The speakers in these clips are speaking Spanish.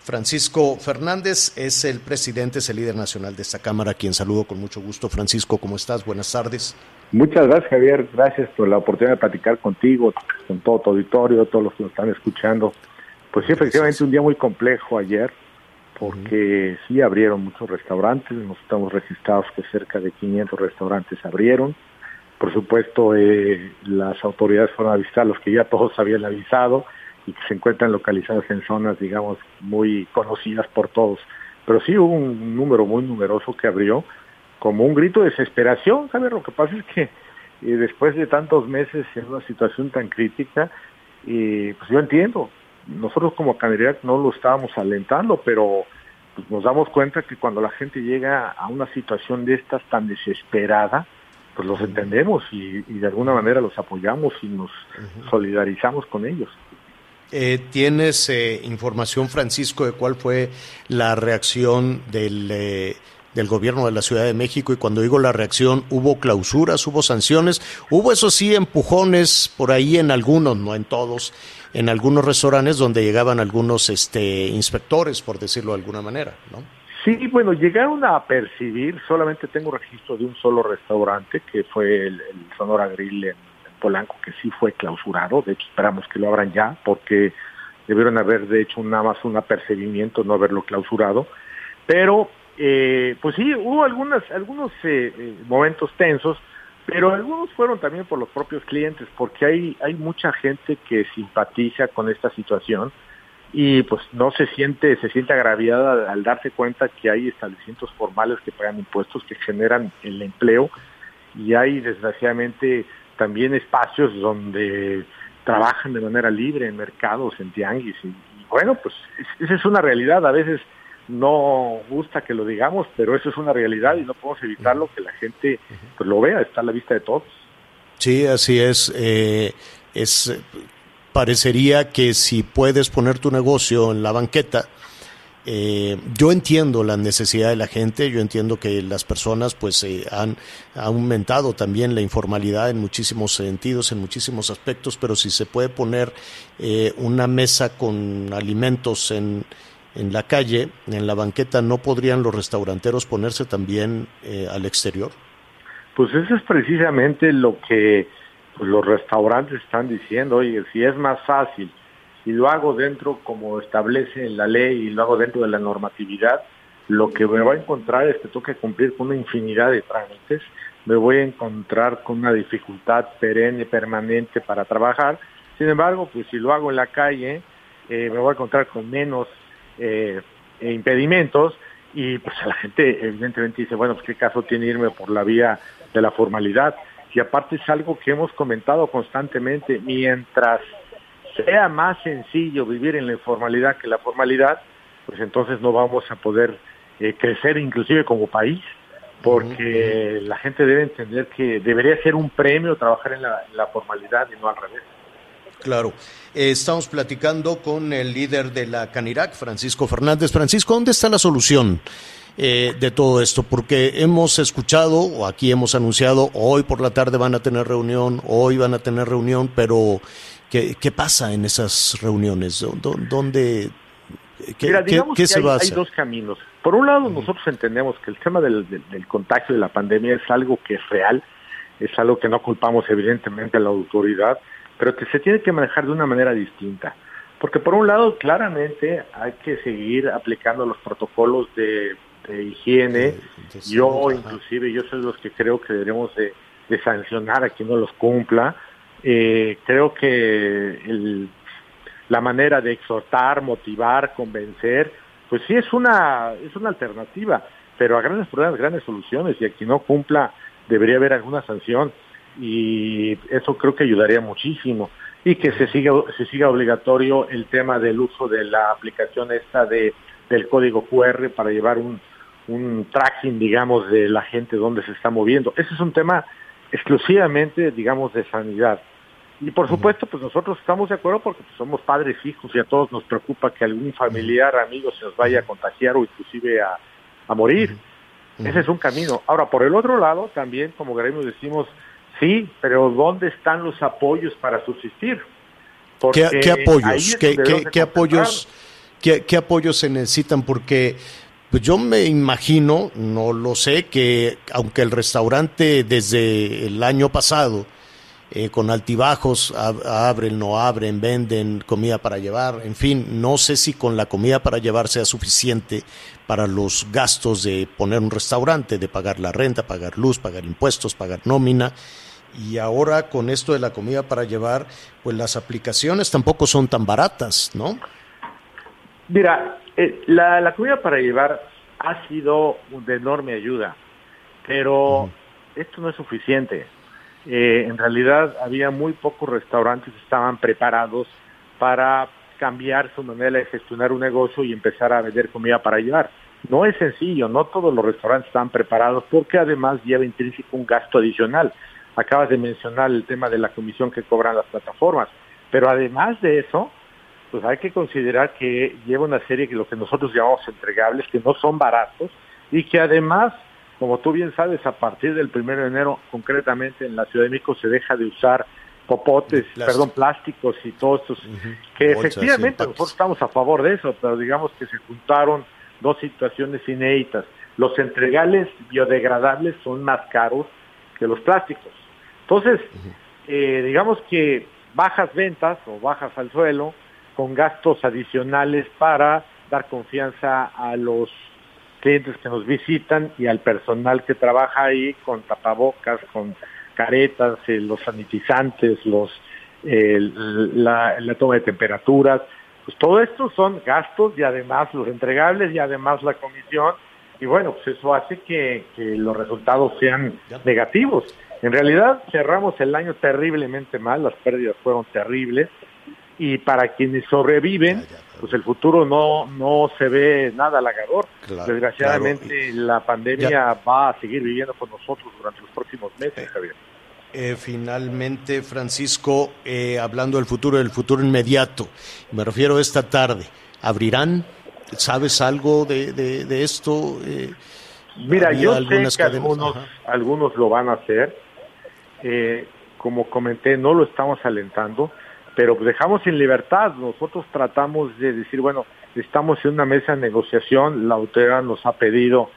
Francisco Fernández es el presidente, es el líder nacional de esta Cámara, quien saludo con mucho gusto. Francisco, ¿cómo estás? Buenas tardes. Muchas gracias, Javier. Gracias por la oportunidad de platicar contigo, con todo tu auditorio, todos los que nos están escuchando. Pues sí, efectivamente, un día muy complejo ayer, porque sí abrieron muchos restaurantes, nos estamos registrados que cerca de 500 restaurantes abrieron. Por supuesto, eh, las autoridades fueron a visitar los que ya todos habían avisado y que se encuentran localizados en zonas, digamos, muy conocidas por todos. Pero sí hubo un número muy numeroso que abrió, como un grito de desesperación, ¿sabes? Lo que pasa es que eh, después de tantos meses en una situación tan crítica, eh, pues yo entiendo, nosotros como candidato no lo estábamos alentando, pero pues, nos damos cuenta que cuando la gente llega a una situación de estas tan desesperada, pues los entendemos y, de alguna manera los apoyamos y nos solidarizamos con ellos. Eh, ¿Tienes eh, información, Francisco, de cuál fue la reacción del, eh, del gobierno de la Ciudad de México? Y cuando digo la reacción, ¿hubo clausuras, hubo sanciones? Hubo, eso sí, empujones por ahí en algunos, no en todos, en algunos restaurantes donde llegaban algunos este, inspectores, por decirlo de alguna manera, ¿no? Sí, bueno, llegaron a percibir, solamente tengo registro de un solo restaurante, que fue el, Sonora Grill en, Polanco, que sí fue clausurado, de hecho esperamos que lo abran ya, porque debieron haber de hecho nada más un apercibimiento, no haberlo clausurado, pero eh, pues sí, hubo algunas, algunos eh, eh, momentos tensos, pero algunos fueron también por los propios clientes, porque hay, hay mucha gente que simpatiza con esta situación y pues no se siente, se siente agraviada al darse cuenta que hay establecimientos formales que pagan impuestos, que generan el empleo y hay desgraciadamente también espacios donde trabajan de manera libre en mercados, en tianguis y, y bueno, pues esa es una realidad, a veces no gusta que lo digamos, pero eso es una realidad y no podemos evitarlo que la gente pues, lo vea, está a la vista de todos. Sí, así es. Eh, es parecería que si puedes poner tu negocio en la banqueta, eh, yo entiendo la necesidad de la gente, yo entiendo que las personas pues eh, han, aumentado también la informalidad en muchísimos sentidos, en muchísimos aspectos, pero si se puede poner una mesa con alimentos en, en la calle, en la banqueta, ¿no podrían los restauranteros ponerse también eh, al exterior? Pues eso es precisamente lo que pues, los restaurantes están diciendo, oye, si es más fácil, si lo hago dentro como establece la ley y lo hago dentro de la normatividad, lo que me voy a encontrar es que tengo que cumplir con una infinidad de trámites, me voy a encontrar con una dificultad perenne, permanente para trabajar, sin embargo, pues si lo hago en la calle, eh, me voy a encontrar con menos eh, impedimentos y pues la gente evidentemente dice, bueno, pues qué caso tiene irme por la vía de la formalidad. Y aparte es algo que hemos comentado constantemente, mientras sea más sencillo vivir en la informalidad que la formalidad, pues entonces no vamos a poder eh, crecer inclusive como país, porque la gente debe entender que debería ser un premio trabajar en la formalidad y no al revés. Claro. Eh, estamos platicando con el líder de la Canirac, Francisco Fernández. Francisco, ¿dónde está la solución eh, de todo esto? Porque hemos escuchado, o aquí hemos anunciado, hoy por la tarde van a tener reunión, hoy van a tener reunión, pero ¿qué, pasa en esas reuniones? ¿Dónde, qué, qué, se va a hacer? Hay dos caminos. Por un lado, nosotros entendemos que el tema del, del contagio de la pandemia es algo que es real, es algo que no culpamos evidentemente a la autoridad, pero que se tiene que manejar de una manera distinta. Porque por un lado, claramente hay que seguir aplicando los protocolos de, higiene. yo, inclusive, yo soy de los que creo que deberemos de, sancionar a quien no los cumpla. Eh, creo que la manera de exhortar, motivar, convencer, pues sí es una, es una alternativa, pero a grandes problemas, grandes soluciones, y a quien no cumpla debería haber alguna sanción y eso creo que ayudaría muchísimo. y que se siga, se siga obligatorio el tema del uso de la aplicación esta de, del código QR para llevar un, un tracking, digamos, de la gente donde se está moviendo. Ese es un tema exclusivamente, digamos, de sanidad. Y por supuesto, pues nosotros estamos de acuerdo porque pues, somos padres hijos y a todos nos preocupa que algún familiar, amigo se nos vaya a contagiar o inclusive a, a morir. Ese es un camino. Ahora, por el otro lado, también, como gremio decimos, sí, pero ¿dónde están los apoyos para subsistir? ¿Qué, apoyos? ¿Qué, apoyos? ¿Qué, apoyos se necesitan? Porque pues yo me imagino, no lo sé, que aunque el restaurante desde el año pasado eh, con altibajos, abren, no abren, venden comida para llevar, en fin, no sé si con la comida para llevar sea suficiente para los gastos de poner un restaurante, de pagar la renta, pagar luz, pagar impuestos, pagar nómina. Y ahora con esto de la comida para llevar, pues las aplicaciones tampoco son tan baratas, ¿no? Mira, eh, la, comida para llevar ha sido de enorme ayuda, pero esto no es suficiente eh, en realidad había muy pocos restaurantes que estaban preparados para cambiar su manera de gestionar un negocio y empezar a vender comida para llevar. No es sencillo, no todos los restaurantes están preparados porque además lleva intrínseco un gasto adicional. Acabas de mencionar el tema de la comisión que cobran las plataformas, pero además de eso, pues hay que considerar que lleva una serie que lo que nosotros llamamos entregables, que no son baratos y que además como tú bien sabes, a partir del 1 de enero, concretamente en la Ciudad de México, se deja de usar popotes, perdón, plásticos y todos estos, que efectivamente nosotros estamos a favor de eso, pero digamos que se juntaron dos situaciones inéditas. Los entregales biodegradables son más caros que los plásticos. Entonces, eh, digamos que bajas ventas o bajas al suelo con gastos adicionales para dar confianza a los clientes que nos visitan y al personal que trabaja ahí con tapabocas, con caretas, eh, los sanitizantes, los la, toma de temperaturas, pues todo esto son gastos y además los entregables y además la comisión. Y bueno, pues eso hace que, los resultados sean negativos. En realidad cerramos el año terriblemente mal, las pérdidas fueron terribles y para quienes sobreviven, pues el futuro no, no se ve nada halagador. Desgraciadamente la pandemia va a seguir viviendo con nosotros durante los próximos meses, eh, Javier. Eh, finalmente, Francisco, eh, hablando del futuro, del futuro inmediato, me refiero a esta tarde, ¿abrirán? ¿Sabes algo de, de, esto? Mira, yo sé que algunos, algunos lo van a hacer. como comenté, no lo estamos alentando pero dejamos en libertad. Nosotros tratamos de decir, bueno, estamos en una mesa de negociación, la autoridad nos ha pedido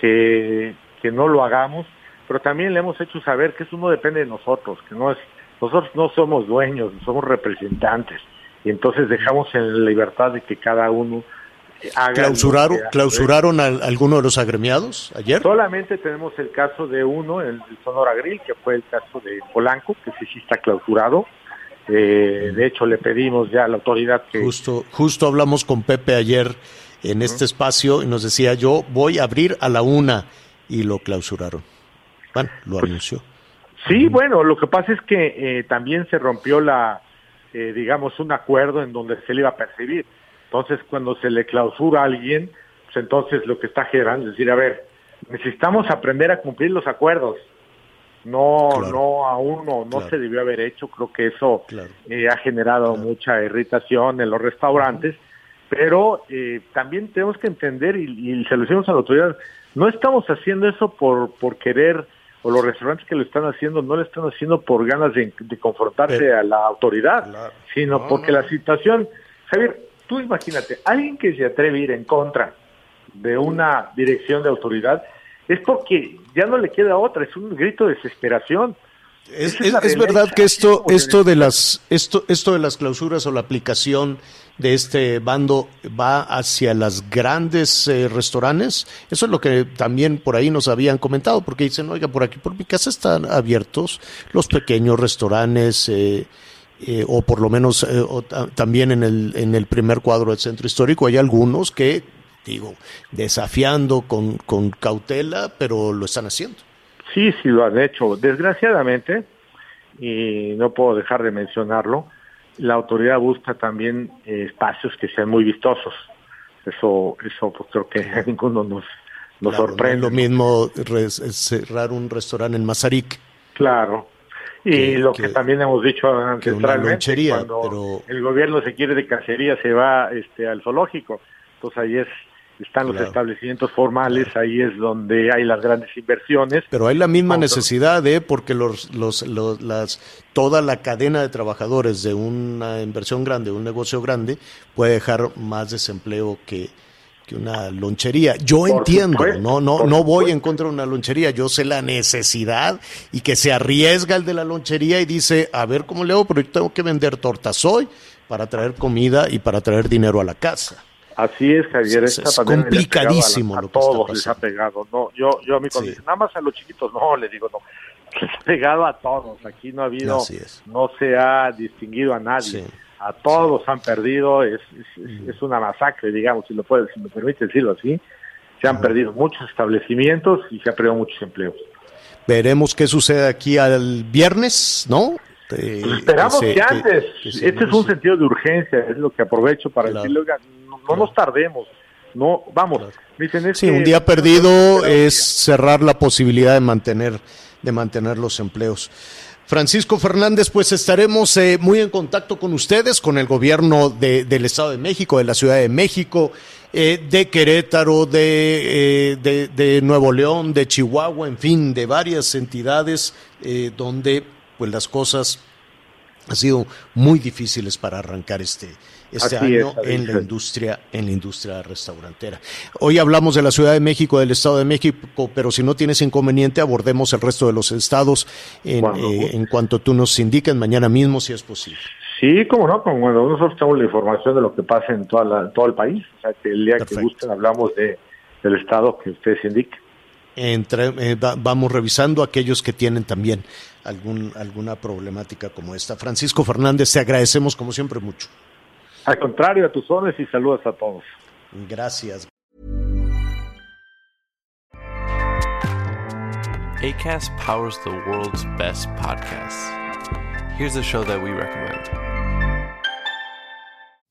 que, que no lo hagamos, pero también le hemos hecho saber que eso no depende de nosotros, que no es, nosotros no somos dueños, somos representantes, y entonces dejamos en libertad de que cada uno haga ¿Clausuraron, ¿clausuraron a alguno de los agremiados ayer? Solamente tenemos el caso de uno, el, el Sonora Grill, que fue el caso de Polanco, que sí, sí está clausurado, eh, de hecho, le pedimos ya a la autoridad que... Justo, justo hablamos con Pepe ayer en este espacio y nos decía, yo voy a abrir a la una y lo clausuraron. Bueno, lo pues, anunció. Sí, bueno, lo que pasa es que eh, también se rompió la, eh, digamos, un acuerdo en donde se le iba a percibir. Entonces, cuando se le clausura a alguien, pues entonces lo que está generando es decir, a ver, necesitamos aprender a cumplir los acuerdos no, no, aún no, no se debió haber hecho. Creo que eso eh, ha generado mucha irritación en los restaurantes, pero eh, también tenemos que entender, y, se lo decimos a la autoridad, no estamos haciendo eso por, por querer, o los restaurantes que lo están haciendo no lo están haciendo por ganas de, confrontarse a la autoridad, sino porque la situación, Javier, tú imagínate, alguien que se atreve a ir en contra de una dirección de autoridad, es porque ya no le queda otra, es un grito de desesperación. Es, verdad que esto, esto de las, esto, esto de las clausuras o la aplicación de este bando va hacia las grandes eh, restaurantes. Eso es lo que también por ahí nos habían comentado, porque dicen, oiga, por aquí por mi casa están abiertos los pequeños restaurantes, eh, eh, o por lo menos también en el, en el primer cuadro del centro histórico hay algunos que digo, desafiando con, con cautela, pero lo están haciendo. Sí, sí lo han hecho. Desgraciadamente, y no puedo dejar de mencionarlo, la autoridad busca también eh, espacios que sean muy vistosos. Eso, eso pues creo que a ninguno nos, nos sorprende. lo mismo cerrar un restaurante en Mazarik. Claro. Y lo que, también hemos dicho ancestralmente, cuando pero... el gobierno se quiere de cacería, se va este, al zoológico. Entonces ahí es están los establecimientos formales, ahí es donde hay las grandes inversiones. Pero hay la misma necesidad, ¿eh? porque los, los, los, las, toda la cadena de trabajadores de una inversión grande, un negocio grande, puede dejar más desempleo que, que una lonchería. Yo entiendo, no, no, no voy en contra de una lonchería, yo sé la necesidad y que se arriesga el de la lonchería y dice, a ver cómo le hago, pero yo tengo que vender tortas hoy para traer comida y para traer dinero a la casa. Así es, Javier. Es, complicadísimo a, todos les ha pegado. No, yo, yo a mi sí. nada más a los chiquitos no, le digo no. Les ha pegado a todos. Aquí no ha habido, no se ha distinguido a nadie. A todos han perdido. Es, es, una masacre, digamos, si lo puede, si me permite decirlo así. Se han perdido muchos establecimientos y se han perdido muchos empleos. Veremos qué sucede aquí al viernes, ¿no? Pues esperamos que, antes. este es un sentido de urgencia, es lo que aprovecho para decirle, no nos tardemos. No, vamos. Dicen, sí, un día perdido es cerrar la posibilidad de mantener, de mantener los empleos. Francisco Fernández, pues estaremos eh, muy en contacto con ustedes, con el gobierno de, del Estado de México, de la Ciudad de México, eh, de Querétaro, de, eh, de, Nuevo León, de Chihuahua, en fin, de varias entidades donde pues las cosas han sido muy difíciles para arrancar este, este año en la industria en la industria restaurantera. Hoy hablamos de la Ciudad de México, del Estado de México, pero si no tienes inconveniente abordemos el resto de los estados en, eh, en cuanto tú nos indiques mañana mismo si es posible. Sí, como no, como cuando nosotros tenemos la información de lo que pasa en toda todo el país, o sea que el día que gusten hablamos de, del estado que ustedes indiquen. Entre, eh, vamos revisando aquellos que tienen también algún, alguna problemática como esta. Francisco Fernández, te agradecemos como siempre mucho. Al contrario, a tus órdenes y saludos a todos. Gracias. ACAST powers the world's best podcasts. Here's a show that we recommend.